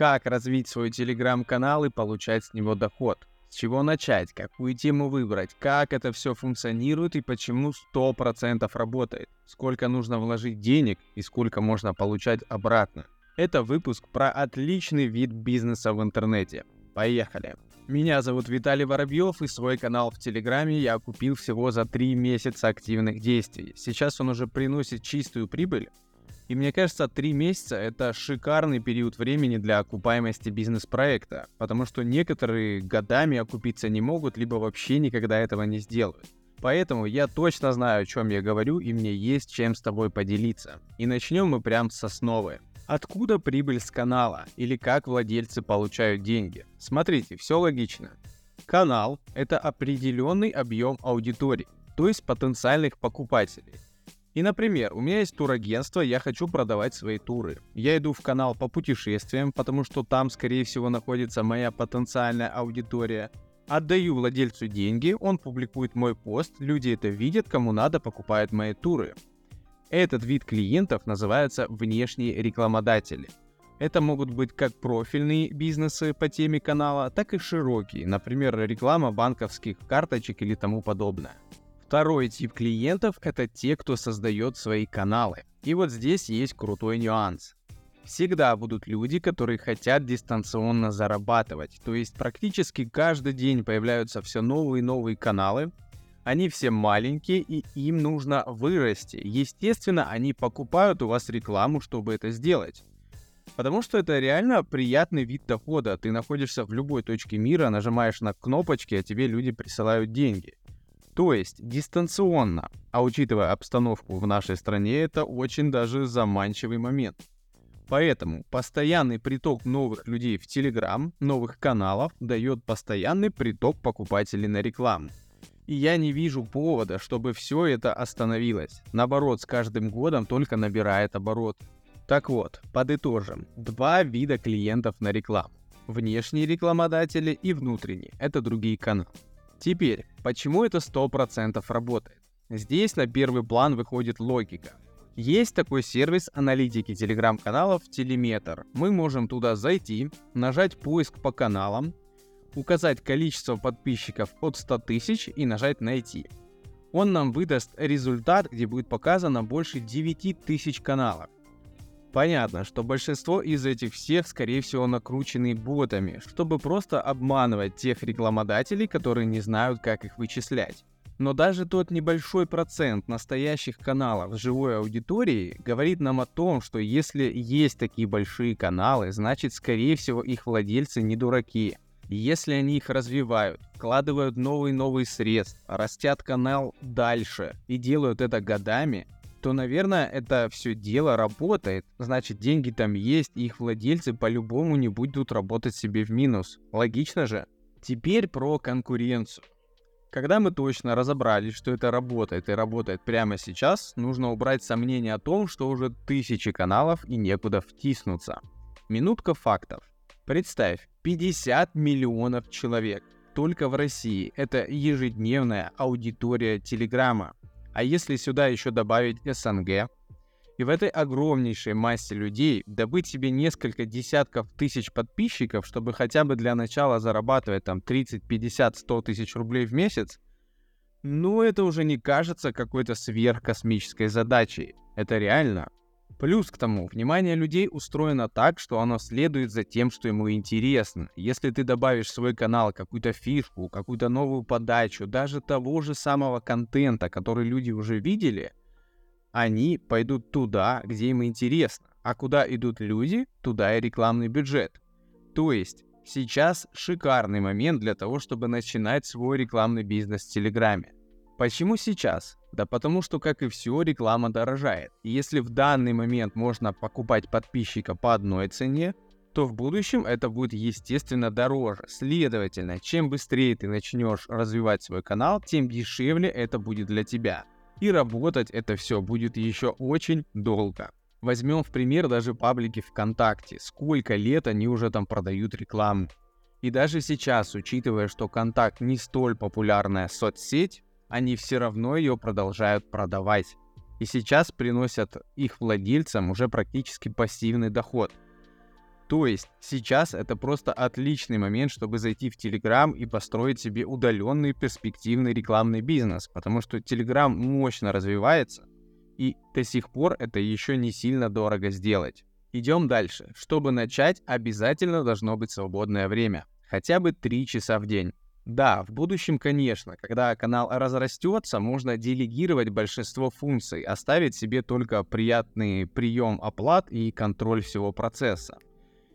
Как развить свой телеграм-канал и получать с него доход? С чего начать? Какую тему выбрать? Как это все функционирует и почему 100% работает? Сколько нужно вложить денег и сколько можно получать обратно? Это выпуск про отличный вид бизнеса в интернете. Поехали! Меня зовут Виталий Воробьев и свой канал в Телеграме я купил всего за 3 месяца активных действий. Сейчас он уже приносит чистую прибыль, и мне кажется, три месяца — это шикарный период времени для окупаемости бизнес-проекта, потому что некоторые годами окупиться не могут, либо вообще никогда этого не сделают. Поэтому я точно знаю, о чем я говорю, и мне есть чем с тобой поделиться. И начнем мы прям с основы. Откуда прибыль с канала или как владельцы получают деньги? Смотрите, все логично. Канал — это определенный объем аудитории, то есть потенциальных покупателей. И, например, у меня есть турагентство, я хочу продавать свои туры. Я иду в канал по путешествиям, потому что там, скорее всего, находится моя потенциальная аудитория. Отдаю владельцу деньги, он публикует мой пост, люди это видят, кому надо, покупают мои туры. Этот вид клиентов называется внешние рекламодатели. Это могут быть как профильные бизнесы по теме канала, так и широкие, например, реклама банковских карточек или тому подобное. Второй тип клиентов — это те, кто создает свои каналы. И вот здесь есть крутой нюанс. Всегда будут люди, которые хотят дистанционно зарабатывать. То есть практически каждый день появляются все новые и новые каналы. Они все маленькие, и им нужно вырасти. Естественно, они покупают у вас рекламу, чтобы это сделать. Потому что это реально приятный вид дохода. Ты находишься в любой точке мира, нажимаешь на кнопочки, а тебе люди присылают деньги. То есть дистанционно. А учитывая обстановку в нашей стране, это очень даже заманчивый момент. Поэтому постоянный приток новых людей в Telegram, новых каналов, дает постоянный приток покупателей на рекламу. И я не вижу повода, чтобы все это остановилось. Наоборот, с каждым годом только набирает оборот. Так вот, подытожим. Два вида клиентов на рекламу. Внешние рекламодатели и внутренние. Это другие каналы. Теперь, почему это 100% работает? Здесь на первый план выходит логика. Есть такой сервис аналитики телеграм-каналов Телеметр. Мы можем туда зайти, нажать поиск по каналам, указать количество подписчиков от 100 тысяч и нажать «Найти». Он нам выдаст результат, где будет показано больше 9 тысяч каналов. Понятно, что большинство из этих всех, скорее всего, накручены ботами, чтобы просто обманывать тех рекламодателей, которые не знают, как их вычислять. Но даже тот небольшой процент настоящих каналов с живой аудиторией говорит нам о том, что если есть такие большие каналы, значит, скорее всего, их владельцы не дураки. Если они их развивают, вкладывают новые-новые средства, растят канал дальше и делают это годами, то, наверное, это все дело работает. Значит, деньги там есть, и их владельцы по-любому не будут работать себе в минус. Логично же? Теперь про конкуренцию. Когда мы точно разобрались, что это работает и работает прямо сейчас, нужно убрать сомнения о том, что уже тысячи каналов и некуда втиснуться. Минутка фактов. Представь, 50 миллионов человек только в России. Это ежедневная аудитория Телеграма. А если сюда еще добавить СНГ, и в этой огромнейшей массе людей добыть себе несколько десятков тысяч подписчиков, чтобы хотя бы для начала зарабатывать там 30, 50, 100 тысяч рублей в месяц, ну это уже не кажется какой-то сверхкосмической задачей. Это реально. Плюс к тому, внимание людей устроено так, что оно следует за тем, что ему интересно. Если ты добавишь в свой канал какую-то фишку, какую-то новую подачу, даже того же самого контента, который люди уже видели, они пойдут туда, где им интересно. А куда идут люди, туда и рекламный бюджет. То есть сейчас шикарный момент для того, чтобы начинать свой рекламный бизнес в Телеграме. Почему сейчас? Да потому что, как и все, реклама дорожает. И если в данный момент можно покупать подписчика по одной цене, то в будущем это будет естественно дороже. Следовательно, чем быстрее ты начнешь развивать свой канал, тем дешевле это будет для тебя. И работать это все будет еще очень долго. Возьмем в пример даже паблики ВКонтакте. Сколько лет они уже там продают рекламу. И даже сейчас, учитывая, что Контакт не столь популярная соцсеть, они все равно ее продолжают продавать. И сейчас приносят их владельцам уже практически пассивный доход. То есть сейчас это просто отличный момент, чтобы зайти в Telegram и построить себе удаленный перспективный рекламный бизнес, потому что Telegram мощно развивается, и до сих пор это еще не сильно дорого сделать. Идем дальше. Чтобы начать, обязательно должно быть свободное время. Хотя бы 3 часа в день. Да, в будущем, конечно, когда канал разрастется, можно делегировать большинство функций, оставить себе только приятный прием оплат и контроль всего процесса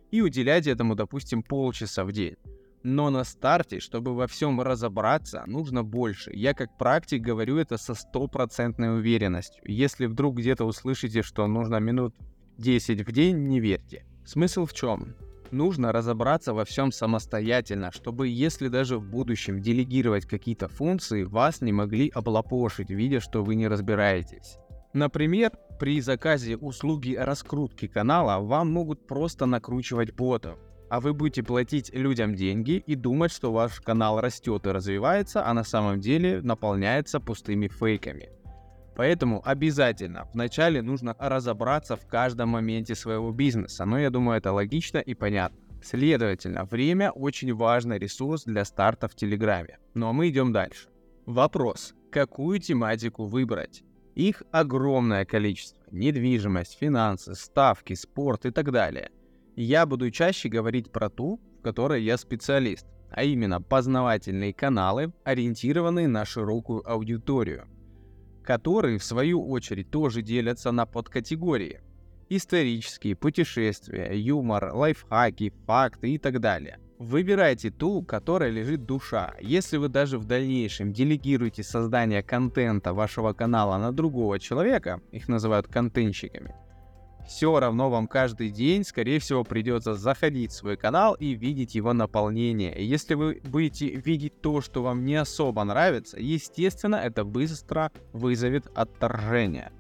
и уделять этому, допустим, полчаса в день. Но на старте, чтобы во всем разобраться, нужно больше. Я как практик говорю это со стопроцентной уверенностью. Если вдруг где-то услышите, что нужно минут 10 в день, не верьте. Смысл в чем? Нужно разобраться во всем самостоятельно, чтобы если даже в будущем делегировать какие-то функции, вас не могли облапошить, видя, что вы не разбираетесь. Например, при заказе услуги раскрутки канала вам могут просто накручивать ботов, а вы будете платить людям деньги и думать, что ваш канал растет и развивается, а на самом деле наполняется пустыми фейками. Поэтому обязательно вначале нужно разобраться в каждом моменте своего бизнеса, но я думаю это логично и понятно. Следовательно, время очень важный ресурс для старта в Телеграме. Ну а мы идем дальше. Вопрос. Какую тематику выбрать? Их огромное количество. Недвижимость, финансы, ставки, спорт и так далее. Я буду чаще говорить про ту, в которой я специалист, а именно познавательные каналы, ориентированные на широкую аудиторию, которые в свою очередь тоже делятся на подкатегории. Исторические, путешествия, юмор, лайфхаки, факты и так далее. Выбирайте ту, которая лежит душа. Если вы даже в дальнейшем делегируете создание контента вашего канала на другого человека, их называют контентщиками, все равно вам каждый день, скорее всего, придется заходить в свой канал и видеть его наполнение. И если вы будете видеть то, что вам не особо нравится, естественно, это быстро вызовет отторжение.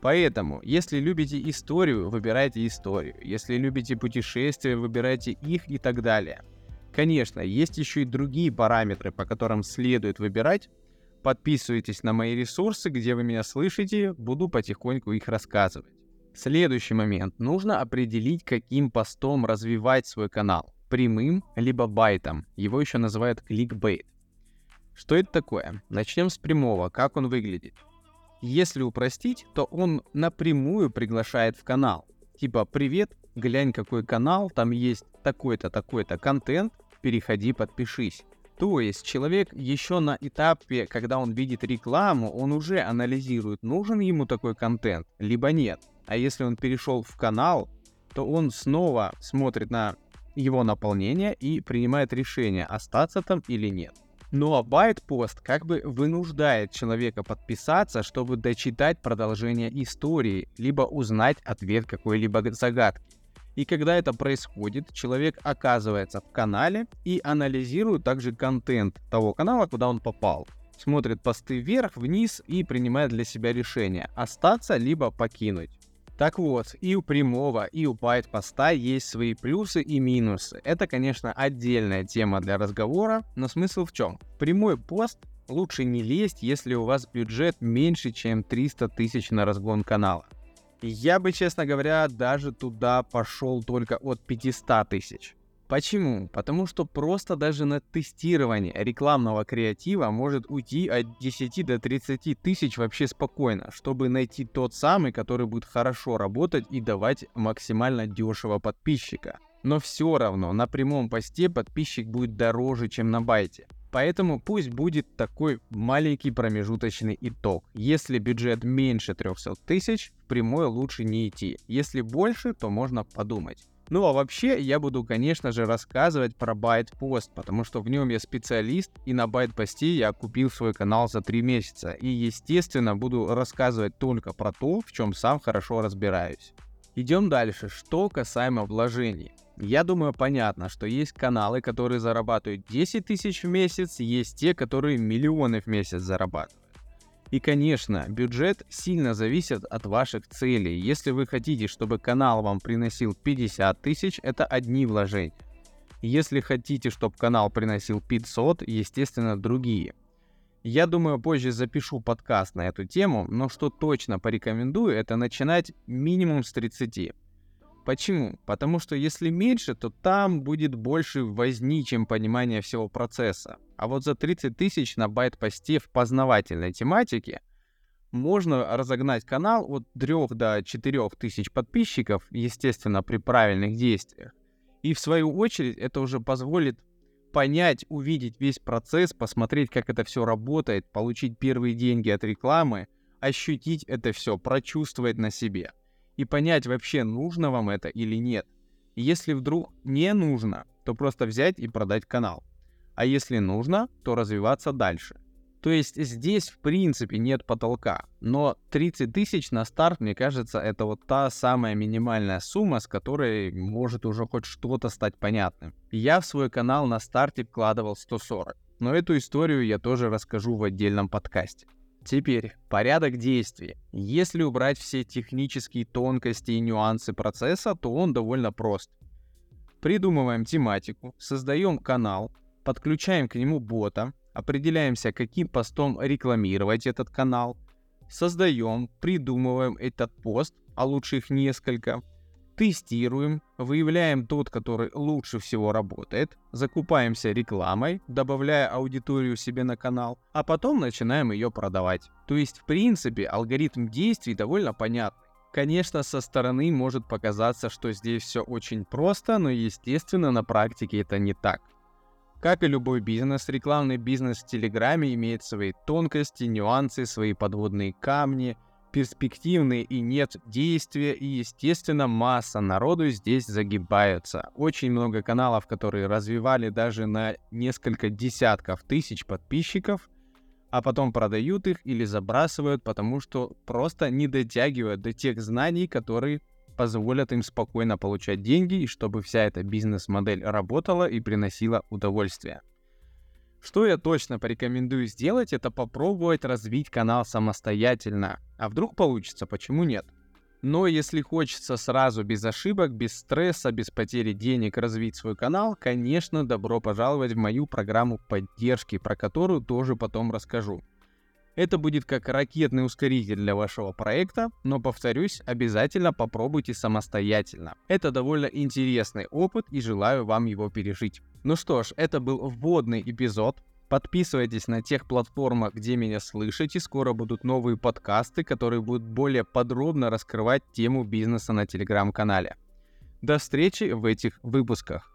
Поэтому, если любите историю, выбирайте историю. Если любите путешествия, выбирайте их и так далее. Конечно, есть еще и другие параметры, по которым следует выбирать. Подписывайтесь на мои ресурсы, где вы меня слышите, буду потихоньку их рассказывать. Следующий момент. Нужно определить, каким постом развивать свой канал. Прямым, либо байтом. Его еще называют кликбейт. Что это такое? Начнем с прямого. Как он выглядит? Если упростить, то он напрямую приглашает в канал. Типа, привет, глянь какой канал, там есть такой-то, такой-то контент, переходи, подпишись. То есть человек еще на этапе, когда он видит рекламу, он уже анализирует, нужен ему такой контент, либо нет. А если он перешел в канал, то он снова смотрит на его наполнение и принимает решение, остаться там или нет. Ну а байтпост как бы вынуждает человека подписаться, чтобы дочитать продолжение истории, либо узнать ответ какой-либо загадки. И когда это происходит, человек оказывается в канале и анализирует также контент того канала, куда он попал. Смотрит посты вверх, вниз и принимает для себя решение остаться либо покинуть. Так вот, и у прямого, и у байт-поста есть свои плюсы и минусы. Это, конечно, отдельная тема для разговора, но смысл в чем? Прямой пост лучше не лезть, если у вас бюджет меньше, чем 300 тысяч на разгон канала. Я бы, честно говоря, даже туда пошел только от 500 тысяч. Почему? Потому что просто даже на тестирование рекламного креатива может уйти от 10 до 30 тысяч вообще спокойно, чтобы найти тот самый, который будет хорошо работать и давать максимально дешево подписчика. Но все равно на прямом посте подписчик будет дороже, чем на байте. Поэтому пусть будет такой маленький промежуточный итог. Если бюджет меньше 300 тысяч, в прямой лучше не идти. Если больше, то можно подумать. Ну а вообще я буду, конечно же, рассказывать про BytePost, потому что в нем я специалист, и на BytePost я купил свой канал за 3 месяца. И, естественно, буду рассказывать только про то, в чем сам хорошо разбираюсь. Идем дальше. Что касаемо вложений. Я думаю, понятно, что есть каналы, которые зарабатывают 10 тысяч в месяц, есть те, которые миллионы в месяц зарабатывают. И, конечно, бюджет сильно зависит от ваших целей. Если вы хотите, чтобы канал вам приносил 50 тысяч, это одни вложения. Если хотите, чтобы канал приносил 500, естественно, другие. Я думаю, позже запишу подкаст на эту тему, но что точно порекомендую, это начинать минимум с 30. Почему? Потому что если меньше, то там будет больше возни, чем понимание всего процесса. А вот за 30 тысяч на байт-посте в познавательной тематике можно разогнать канал от 3 до 4 тысяч подписчиков, естественно, при правильных действиях. И в свою очередь это уже позволит понять, увидеть весь процесс, посмотреть, как это все работает, получить первые деньги от рекламы, ощутить это все, прочувствовать на себе и понять вообще, нужно вам это или нет. И если вдруг не нужно, то просто взять и продать канал. А если нужно, то развиваться дальше. То есть здесь в принципе нет потолка, но 30 тысяч на старт, мне кажется, это вот та самая минимальная сумма, с которой может уже хоть что-то стать понятным. Я в свой канал на старте вкладывал 140, но эту историю я тоже расскажу в отдельном подкасте. Теперь, порядок действий. Если убрать все технические тонкости и нюансы процесса, то он довольно прост. Придумываем тематику, создаем канал, подключаем к нему бота, определяемся, каким постом рекламировать этот канал, создаем, придумываем этот пост, а лучше их несколько, тестируем, выявляем тот, который лучше всего работает, закупаемся рекламой, добавляя аудиторию себе на канал, а потом начинаем ее продавать. То есть, в принципе, алгоритм действий довольно понятный. Конечно, со стороны может показаться, что здесь все очень просто, но естественно на практике это не так. Как и любой бизнес, рекламный бизнес в Телеграме имеет свои тонкости, нюансы, свои подводные камни, перспективные и нет действия, и, естественно, масса народу здесь загибаются. Очень много каналов, которые развивали даже на несколько десятков тысяч подписчиков, а потом продают их или забрасывают, потому что просто не дотягивают до тех знаний, которые позволят им спокойно получать деньги и чтобы вся эта бизнес-модель работала и приносила удовольствие. Что я точно порекомендую сделать, это попробовать развить канал самостоятельно. А вдруг получится, почему нет? Но если хочется сразу без ошибок, без стресса, без потери денег развить свой канал, конечно, добро пожаловать в мою программу поддержки, про которую тоже потом расскажу. Это будет как ракетный ускоритель для вашего проекта, но повторюсь, обязательно попробуйте самостоятельно. Это довольно интересный опыт и желаю вам его пережить. Ну что ж, это был вводный эпизод. Подписывайтесь на тех платформах, где меня слышите. Скоро будут новые подкасты, которые будут более подробно раскрывать тему бизнеса на телеграм-канале. До встречи в этих выпусках.